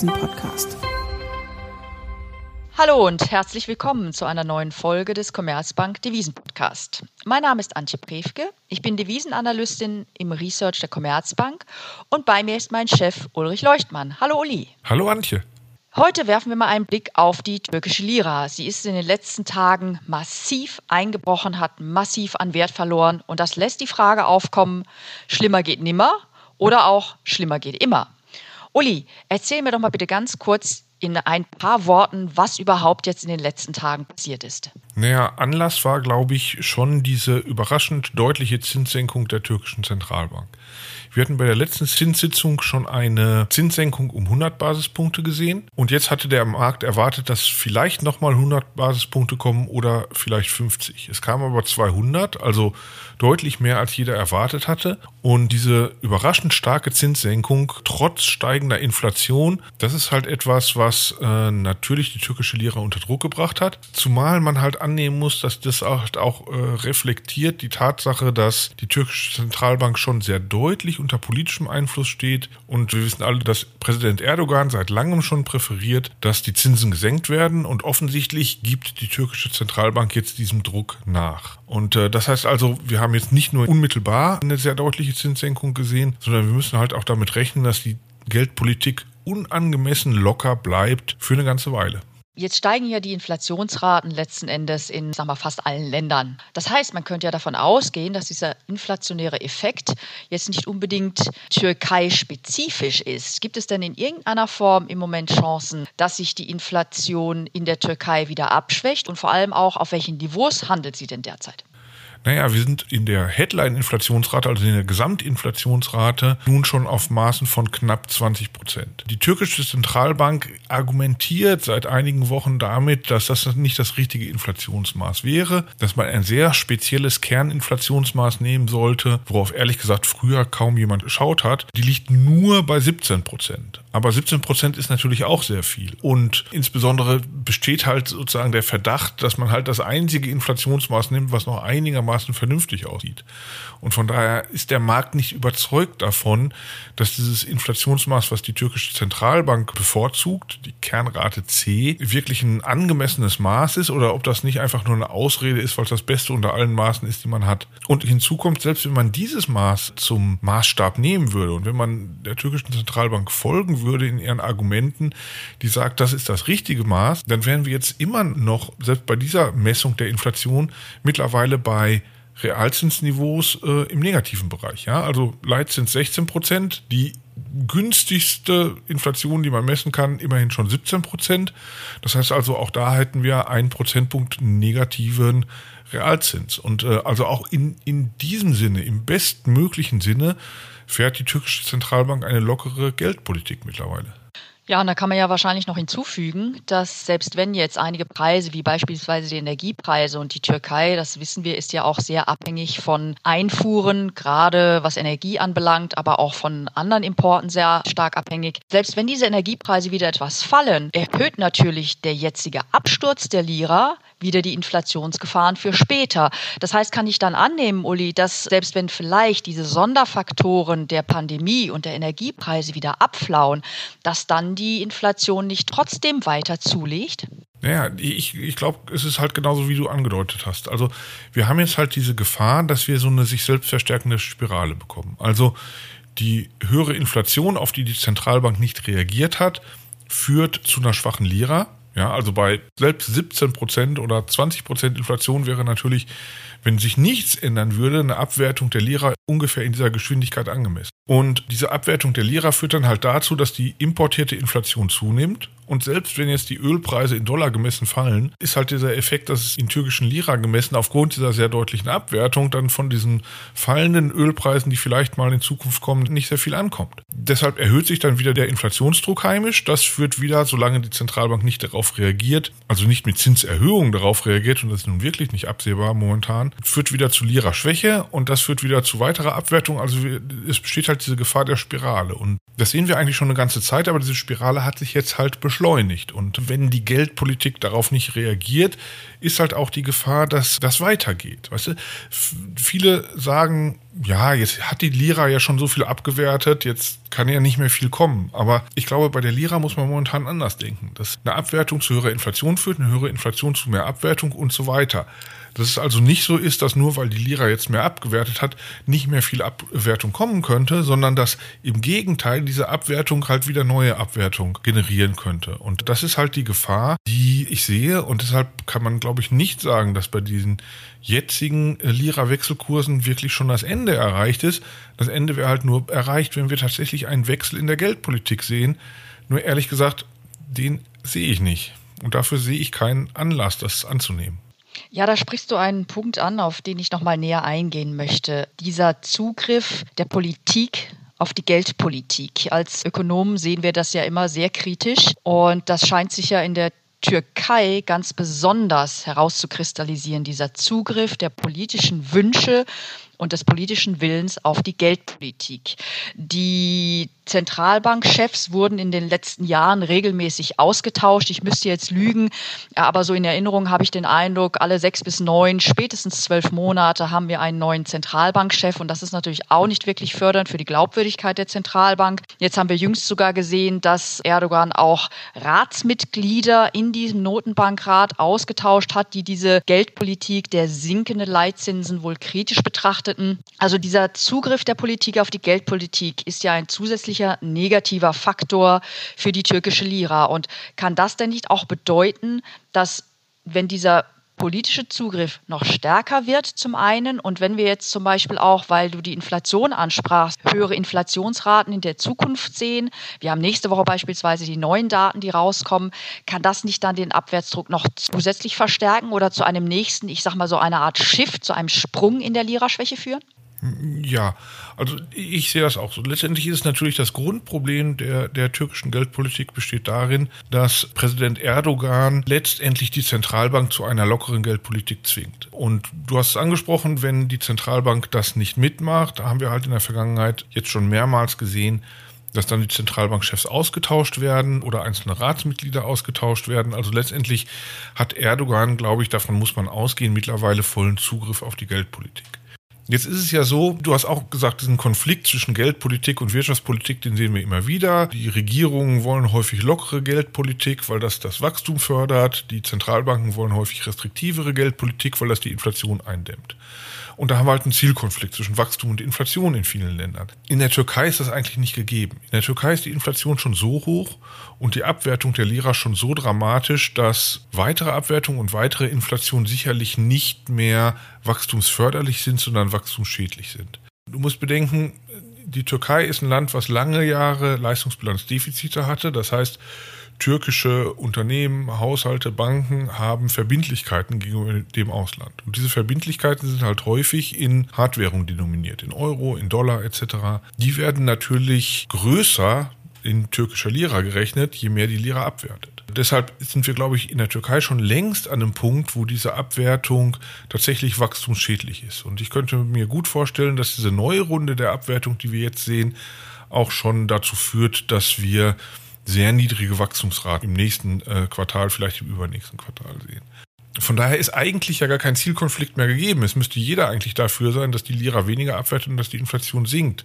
Devisen-Podcast. Hallo und herzlich willkommen zu einer neuen Folge des Commerzbank Devisen Podcast. Mein Name ist Antje Prewke, ich bin Devisenanalystin im Research der Commerzbank und bei mir ist mein Chef Ulrich Leuchtmann. Hallo Uli. Hallo Antje. Heute werfen wir mal einen Blick auf die türkische Lira. Sie ist in den letzten Tagen massiv eingebrochen, hat massiv an Wert verloren und das lässt die Frage aufkommen, schlimmer geht nimmer oder auch schlimmer geht immer. Uli, erzähl mir doch mal bitte ganz kurz in ein paar Worten, was überhaupt jetzt in den letzten Tagen passiert ist. Naja, Anlass war, glaube ich, schon diese überraschend deutliche Zinssenkung der türkischen Zentralbank. Wir hatten bei der letzten Zinssitzung schon eine Zinssenkung um 100 Basispunkte gesehen und jetzt hatte der Markt erwartet, dass vielleicht nochmal 100 Basispunkte kommen oder vielleicht 50. Es kam aber 200, also deutlich mehr als jeder erwartet hatte und diese überraschend starke Zinssenkung trotz steigender Inflation, das ist halt etwas, was äh, natürlich die türkische Lira unter Druck gebracht hat, zumal man halt annehmen muss, dass das auch, auch äh, reflektiert die Tatsache, dass die türkische Zentralbank schon sehr deutlich unter politischem Einfluss steht. Und wir wissen alle, dass Präsident Erdogan seit langem schon präferiert, dass die Zinsen gesenkt werden. Und offensichtlich gibt die türkische Zentralbank jetzt diesem Druck nach. Und äh, das heißt also, wir haben jetzt nicht nur unmittelbar eine sehr deutliche Zinssenkung gesehen, sondern wir müssen halt auch damit rechnen, dass die Geldpolitik unangemessen locker bleibt für eine ganze Weile. Jetzt steigen ja die Inflationsraten letzten Endes in sag mal, fast allen Ländern. Das heißt, man könnte ja davon ausgehen, dass dieser inflationäre Effekt jetzt nicht unbedingt Türkei-spezifisch ist. Gibt es denn in irgendeiner Form im Moment Chancen, dass sich die Inflation in der Türkei wieder abschwächt? Und vor allem auch, auf welchen Niveaus handelt sie denn derzeit? Naja, wir sind in der Headline-Inflationsrate, also in der Gesamtinflationsrate, nun schon auf Maßen von knapp 20 Prozent. Die türkische Zentralbank argumentiert seit einigen Wochen damit, dass das nicht das richtige Inflationsmaß wäre, dass man ein sehr spezielles Kerninflationsmaß nehmen sollte, worauf ehrlich gesagt früher kaum jemand geschaut hat. Die liegt nur bei 17 Prozent. Aber 17 Prozent ist natürlich auch sehr viel. Und insbesondere besteht halt sozusagen der Verdacht, dass man halt das einzige Inflationsmaß nimmt, was noch einigermaßen vernünftig aussieht. Und von daher ist der Markt nicht überzeugt davon, dass dieses Inflationsmaß, was die türkische Zentralbank bevorzugt, die Kernrate C, wirklich ein angemessenes Maß ist oder ob das nicht einfach nur eine Ausrede ist, weil es das Beste unter allen Maßen ist, die man hat. Und hinzu kommt, selbst wenn man dieses Maß zum Maßstab nehmen würde und wenn man der türkischen Zentralbank folgen würde in ihren Argumenten, die sagt, das ist das richtige Maß, dann wären wir jetzt immer noch, selbst bei dieser Messung der Inflation, mittlerweile bei Realzinsniveaus äh, im negativen Bereich. Ja? Also Leitzins 16 Prozent, die günstigste Inflation, die man messen kann, immerhin schon 17 Prozent. Das heißt also, auch da hätten wir einen Prozentpunkt negativen Realzins. Und äh, also auch in, in diesem Sinne, im bestmöglichen Sinne, fährt die türkische Zentralbank eine lockere Geldpolitik mittlerweile. Ja, und da kann man ja wahrscheinlich noch hinzufügen, dass selbst wenn jetzt einige Preise, wie beispielsweise die Energiepreise und die Türkei, das wissen wir, ist ja auch sehr abhängig von Einfuhren, gerade was Energie anbelangt, aber auch von anderen Importen sehr stark abhängig. Selbst wenn diese Energiepreise wieder etwas fallen, erhöht natürlich der jetzige Absturz der Lira wieder die Inflationsgefahren für später. Das heißt, kann ich dann annehmen, Uli, dass selbst wenn vielleicht diese Sonderfaktoren der Pandemie und der Energiepreise wieder abflauen, dass dann die Inflation nicht trotzdem weiter zulegt? Naja, ich, ich glaube, es ist halt genauso, wie du angedeutet hast. Also wir haben jetzt halt diese Gefahr, dass wir so eine sich selbst verstärkende Spirale bekommen. Also die höhere Inflation, auf die die Zentralbank nicht reagiert hat, führt zu einer schwachen Lira. Ja, also bei selbst 17 Prozent oder 20 Prozent Inflation wäre natürlich, wenn sich nichts ändern würde, eine Abwertung der Lira ungefähr in dieser Geschwindigkeit angemessen. Und diese Abwertung der Lira führt dann halt dazu, dass die importierte Inflation zunimmt und selbst wenn jetzt die Ölpreise in Dollar gemessen fallen, ist halt dieser Effekt, dass es in türkischen Lira gemessen aufgrund dieser sehr deutlichen Abwertung dann von diesen fallenden Ölpreisen, die vielleicht mal in Zukunft kommen, nicht sehr viel ankommt. Deshalb erhöht sich dann wieder der Inflationsdruck heimisch. Das führt wieder, solange die Zentralbank nicht darauf reagiert, also nicht mit Zinserhöhungen darauf reagiert, und das ist nun wirklich nicht absehbar momentan, führt wieder zu Lira-Schwäche und das führt wieder zu weiterer Abwertung. Also es besteht halt diese Gefahr der Spirale. Und das sehen wir eigentlich schon eine ganze Zeit, aber diese Spirale hat sich jetzt halt beschlossen beschleunigt. Und wenn die Geldpolitik darauf nicht reagiert, ist halt auch die Gefahr, dass das weitergeht. Weißt du, viele sagen, ja, jetzt hat die Lira ja schon so viel abgewertet, jetzt kann ja nicht mehr viel kommen. Aber ich glaube, bei der Lira muss man momentan anders denken. Dass eine Abwertung zu höherer Inflation führt, eine höhere Inflation zu mehr Abwertung und so weiter. Dass es also nicht so ist, dass nur weil die Lira jetzt mehr abgewertet hat, nicht mehr viel Abwertung kommen könnte, sondern dass im Gegenteil diese Abwertung halt wieder neue Abwertung generieren könnte. Und das ist halt die Gefahr, die ich sehe. Und deshalb kann man, glaube ich, nicht sagen, dass bei diesen jetzigen Lira-Wechselkursen wirklich schon das Ende erreicht ist. Das Ende wäre halt nur erreicht, wenn wir tatsächlich einen Wechsel in der Geldpolitik sehen. Nur ehrlich gesagt, den sehe ich nicht. Und dafür sehe ich keinen Anlass, das anzunehmen. Ja, da sprichst du einen Punkt an, auf den ich noch mal näher eingehen möchte. Dieser Zugriff der Politik auf die Geldpolitik. Als Ökonomen sehen wir das ja immer sehr kritisch und das scheint sich ja in der Türkei ganz besonders herauszukristallisieren, dieser Zugriff der politischen Wünsche und des politischen Willens auf die Geldpolitik. Die Zentralbankchefs wurden in den letzten Jahren regelmäßig ausgetauscht. Ich müsste jetzt lügen, aber so in Erinnerung habe ich den Eindruck, alle sechs bis neun, spätestens zwölf Monate haben wir einen neuen Zentralbankchef und das ist natürlich auch nicht wirklich fördernd für die Glaubwürdigkeit der Zentralbank. Jetzt haben wir jüngst sogar gesehen, dass Erdogan auch Ratsmitglieder in diesem Notenbankrat ausgetauscht hat, die diese Geldpolitik der sinkenden Leitzinsen wohl kritisch betrachteten. Also dieser Zugriff der Politik auf die Geldpolitik ist ja ein zusätzlicher negativer Faktor für die türkische Lira. Und kann das denn nicht auch bedeuten, dass wenn dieser politische Zugriff noch stärker wird zum einen und wenn wir jetzt zum Beispiel auch, weil du die Inflation ansprachst, höhere Inflationsraten in der Zukunft sehen, wir haben nächste Woche beispielsweise die neuen Daten, die rauskommen, kann das nicht dann den Abwärtsdruck noch zusätzlich verstärken oder zu einem nächsten, ich sag mal so eine Art Shift, zu einem Sprung in der Lira-Schwäche führen? Ja, also ich sehe das auch so. Letztendlich ist es natürlich das Grundproblem der, der türkischen Geldpolitik besteht darin, dass Präsident Erdogan letztendlich die Zentralbank zu einer lockeren Geldpolitik zwingt. Und du hast es angesprochen, wenn die Zentralbank das nicht mitmacht, haben wir halt in der Vergangenheit jetzt schon mehrmals gesehen, dass dann die Zentralbankchefs ausgetauscht werden oder einzelne Ratsmitglieder ausgetauscht werden. Also letztendlich hat Erdogan, glaube ich, davon muss man ausgehen, mittlerweile vollen Zugriff auf die Geldpolitik. Jetzt ist es ja so, du hast auch gesagt, diesen Konflikt zwischen Geldpolitik und Wirtschaftspolitik, den sehen wir immer wieder. Die Regierungen wollen häufig lockere Geldpolitik, weil das das Wachstum fördert. Die Zentralbanken wollen häufig restriktivere Geldpolitik, weil das die Inflation eindämmt. Und da haben wir halt einen Zielkonflikt zwischen Wachstum und Inflation in vielen Ländern. In der Türkei ist das eigentlich nicht gegeben. In der Türkei ist die Inflation schon so hoch und die Abwertung der Lira schon so dramatisch, dass weitere Abwertung und weitere Inflation sicherlich nicht mehr wachstumsförderlich sind, sondern wachstumsschädlich sind. Du musst bedenken, die Türkei ist ein Land, was lange Jahre Leistungsbilanzdefizite hatte. Das heißt, türkische Unternehmen, Haushalte, Banken haben Verbindlichkeiten gegenüber dem Ausland. Und diese Verbindlichkeiten sind halt häufig in Hardwährung denominiert, in Euro, in Dollar etc. Die werden natürlich größer in türkischer Lira gerechnet, je mehr die Lira abwertet. Deshalb sind wir, glaube ich, in der Türkei schon längst an einem Punkt, wo diese Abwertung tatsächlich wachstumsschädlich ist. Und ich könnte mir gut vorstellen, dass diese neue Runde der Abwertung, die wir jetzt sehen, auch schon dazu führt, dass wir sehr niedrige Wachstumsraten im nächsten äh, Quartal, vielleicht im übernächsten Quartal sehen. Von daher ist eigentlich ja gar kein Zielkonflikt mehr gegeben. Es müsste jeder eigentlich dafür sein, dass die Lira weniger abwertet und dass die Inflation sinkt.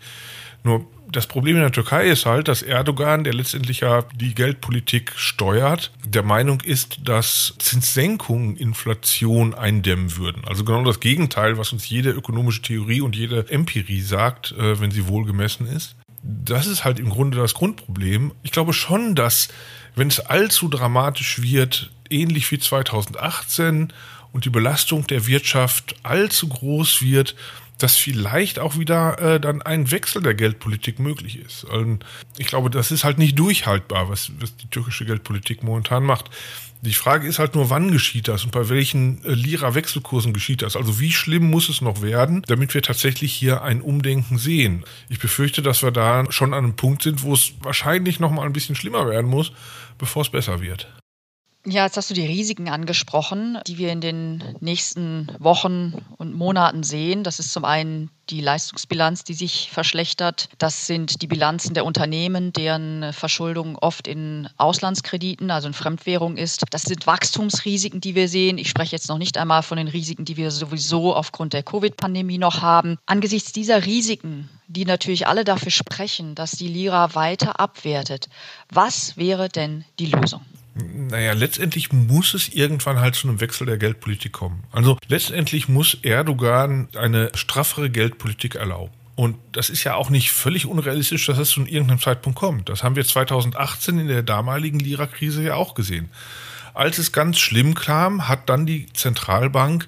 Nur das Problem in der Türkei ist halt, dass Erdogan, der letztendlich ja die Geldpolitik steuert, der Meinung ist, dass Zinssenkungen Inflation eindämmen würden. Also genau das Gegenteil, was uns jede ökonomische Theorie und jede Empirie sagt, äh, wenn sie wohlgemessen ist das ist halt im Grunde das Grundproblem. Ich glaube schon, dass wenn es allzu dramatisch wird, ähnlich wie 2018 und die Belastung der Wirtschaft allzu groß wird, dass vielleicht auch wieder äh, dann ein Wechsel der Geldpolitik möglich ist. Und ich glaube, das ist halt nicht durchhaltbar, was, was die türkische Geldpolitik momentan macht. Die Frage ist halt nur, wann geschieht das und bei welchen äh, Lira-Wechselkursen geschieht das? Also wie schlimm muss es noch werden, damit wir tatsächlich hier ein Umdenken sehen? Ich befürchte, dass wir da schon an einem Punkt sind, wo es wahrscheinlich noch mal ein bisschen schlimmer werden muss, bevor es besser wird. Ja, jetzt hast du die Risiken angesprochen, die wir in den nächsten Wochen und Monaten sehen. Das ist zum einen die Leistungsbilanz, die sich verschlechtert. Das sind die Bilanzen der Unternehmen, deren Verschuldung oft in Auslandskrediten, also in Fremdwährung ist. Das sind Wachstumsrisiken, die wir sehen. Ich spreche jetzt noch nicht einmal von den Risiken, die wir sowieso aufgrund der Covid-Pandemie noch haben. Angesichts dieser Risiken, die natürlich alle dafür sprechen, dass die Lira weiter abwertet, was wäre denn die Lösung? Naja, letztendlich muss es irgendwann halt zu einem Wechsel der Geldpolitik kommen. Also letztendlich muss Erdogan eine straffere Geldpolitik erlauben. Und das ist ja auch nicht völlig unrealistisch, dass es zu irgendeinem Zeitpunkt kommt. Das haben wir 2018 in der damaligen Lira-Krise ja auch gesehen. Als es ganz schlimm kam, hat dann die Zentralbank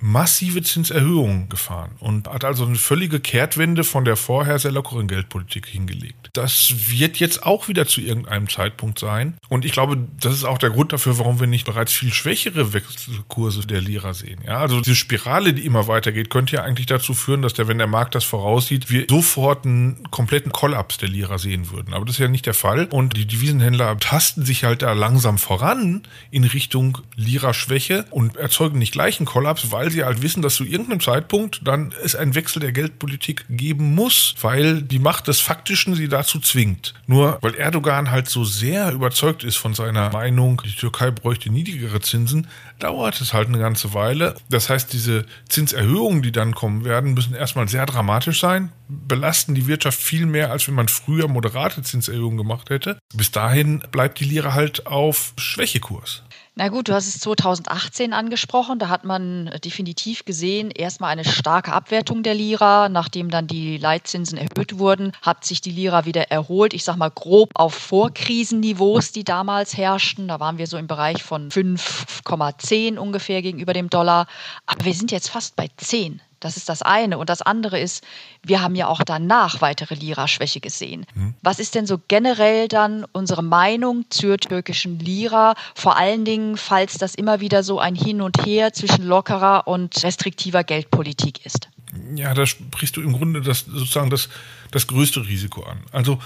massive Zinserhöhungen gefahren und hat also eine völlige Kehrtwende von der vorher sehr lockeren Geldpolitik hingelegt. Das wird jetzt auch wieder zu irgendeinem Zeitpunkt sein. Und ich glaube, das ist auch der Grund dafür, warum wir nicht bereits viel schwächere Wechselkurse der Lira sehen. Ja, also diese Spirale, die immer weitergeht, könnte ja eigentlich dazu führen, dass der, wenn der Markt das voraussieht, wir sofort einen kompletten Kollaps der Lira sehen würden. Aber das ist ja nicht der Fall. Und die Devisenhändler tasten sich halt da langsam voran in Richtung Lira-Schwäche und erzeugen nicht gleich einen Kollaps, weil sie halt wissen, dass zu irgendeinem Zeitpunkt dann es einen Wechsel der Geldpolitik geben muss, weil die Macht des Faktischen sie dazu zwingt. Nur weil Erdogan halt so sehr überzeugt ist von seiner Meinung, die Türkei bräuchte niedrigere Zinsen, dauert es halt eine ganze Weile. Das heißt, diese Zinserhöhungen, die dann kommen werden, müssen erstmal sehr dramatisch sein, belasten die Wirtschaft viel mehr, als wenn man früher moderate Zinserhöhungen gemacht hätte. Bis dahin bleibt die Lira halt auf Schwächekurs. Na gut, du hast es 2018 angesprochen. Da hat man definitiv gesehen, erstmal eine starke Abwertung der Lira. Nachdem dann die Leitzinsen erhöht wurden, hat sich die Lira wieder erholt. Ich sage mal grob auf Vorkrisenniveaus, die damals herrschten. Da waren wir so im Bereich von 5,10 ungefähr gegenüber dem Dollar. Aber wir sind jetzt fast bei 10. Das ist das eine. Und das andere ist, wir haben ja auch danach weitere Lira-Schwäche gesehen. Mhm. Was ist denn so generell dann unsere Meinung zur türkischen Lira? Vor allen Dingen, falls das immer wieder so ein Hin und Her zwischen lockerer und restriktiver Geldpolitik ist. Ja, da sprichst du im Grunde das, sozusagen das, das größte Risiko an. Also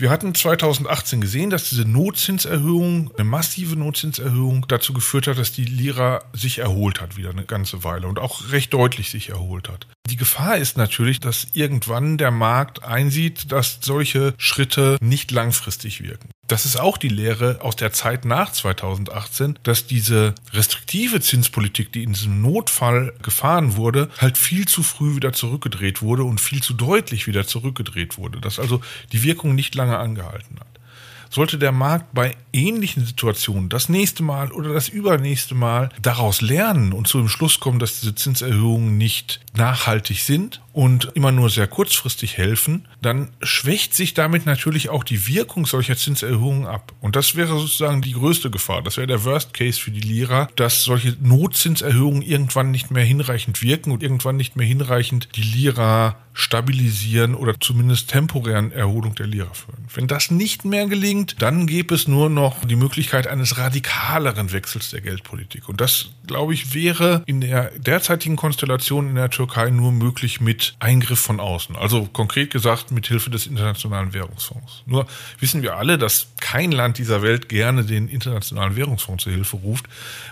wir hatten 2018 gesehen, dass diese Notzinserhöhung, eine massive Notzinserhöhung dazu geführt hat, dass die Lira sich erholt hat wieder eine ganze Weile und auch recht deutlich sich erholt hat. Die Gefahr ist natürlich, dass irgendwann der Markt einsieht, dass solche Schritte nicht langfristig wirken. Das ist auch die Lehre aus der Zeit nach 2018, dass diese restriktive Zinspolitik, die in diesem Notfall gefahren wurde, halt viel zu früh wieder zurückgedreht wurde und viel zu deutlich wieder zurückgedreht wurde. Dass also die Wirkung nicht lange angehalten hat sollte der Markt bei ähnlichen Situationen das nächste Mal oder das übernächste Mal daraus lernen und zu dem Schluss kommen, dass diese Zinserhöhungen nicht nachhaltig sind und immer nur sehr kurzfristig helfen, dann schwächt sich damit natürlich auch die Wirkung solcher Zinserhöhungen ab. Und das wäre sozusagen die größte Gefahr. Das wäre der Worst Case für die Lira, dass solche Notzinserhöhungen irgendwann nicht mehr hinreichend wirken und irgendwann nicht mehr hinreichend die Lira stabilisieren oder zumindest temporären Erholung der Lira führen. Wenn das nicht mehr gelingt, dann gäbe es nur noch die Möglichkeit eines radikaleren Wechsels der Geldpolitik. Und das, glaube ich, wäre in der derzeitigen Konstellation in der Türkei nur möglich mit Eingriff von außen. Also konkret gesagt mit Hilfe des Internationalen Währungsfonds. Nur wissen wir alle, dass kein Land dieser Welt gerne den Internationalen Währungsfonds zur Hilfe ruft,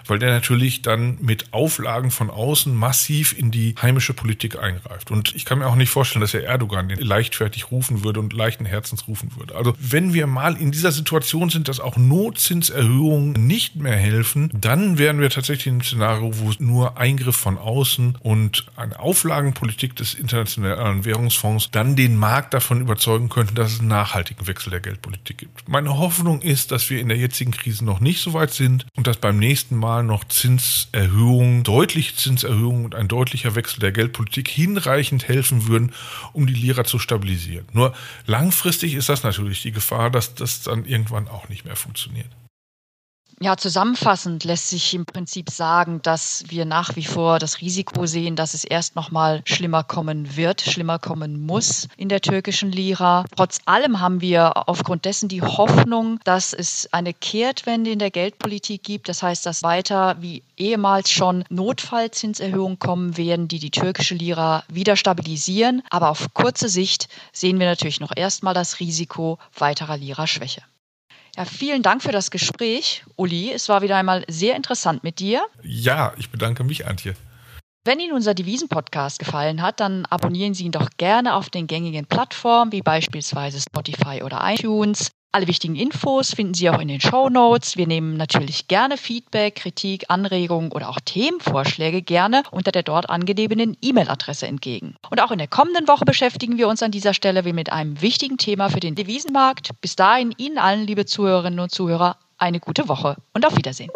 weil der natürlich dann mit Auflagen von außen massiv in die heimische Politik eingreift. Und ich kann mir auch nicht vorstellen, dass er Erdogan den leichtfertig rufen würde und leichten Herzens rufen würde. Also wenn wir mal in dieser Situation sind, dass auch Notzinserhöhungen nicht mehr helfen, dann wären wir tatsächlich in einem Szenario, wo nur Eingriff von außen und eine Auflagenpolitik des Internationalen Währungsfonds dann den Markt davon überzeugen könnten, dass es einen nachhaltigen Wechsel der Geldpolitik gibt. Meine Hoffnung ist, dass wir in der jetzigen Krise noch nicht so weit sind und dass beim nächsten Mal noch Zinserhöhungen, deutliche Zinserhöhungen und ein deutlicher Wechsel der Geldpolitik hinreichend helfen würden, können, um die Lira zu stabilisieren. Nur langfristig ist das natürlich die Gefahr, dass das dann irgendwann auch nicht mehr funktioniert. Ja, zusammenfassend lässt sich im Prinzip sagen, dass wir nach wie vor das Risiko sehen, dass es erst noch mal schlimmer kommen wird, schlimmer kommen muss in der türkischen Lira. Trotz allem haben wir aufgrund dessen die Hoffnung, dass es eine Kehrtwende in der Geldpolitik gibt. Das heißt, dass weiter wie ehemals schon Notfallzinserhöhungen kommen werden, die die türkische Lira wieder stabilisieren. Aber auf kurze Sicht sehen wir natürlich noch erstmal das Risiko weiterer Lira-Schwäche. Ja, vielen Dank für das Gespräch, Uli. Es war wieder einmal sehr interessant mit dir. Ja, ich bedanke mich, Antje. Wenn Ihnen unser Devisen-Podcast gefallen hat, dann abonnieren Sie ihn doch gerne auf den gängigen Plattformen wie beispielsweise Spotify oder iTunes. Alle wichtigen Infos finden Sie auch in den Show Notes. Wir nehmen natürlich gerne Feedback, Kritik, Anregungen oder auch Themenvorschläge gerne unter der dort angegebenen E-Mail-Adresse entgegen. Und auch in der kommenden Woche beschäftigen wir uns an dieser Stelle mit einem wichtigen Thema für den Devisenmarkt. Bis dahin Ihnen allen, liebe Zuhörerinnen und Zuhörer, eine gute Woche und auf Wiedersehen.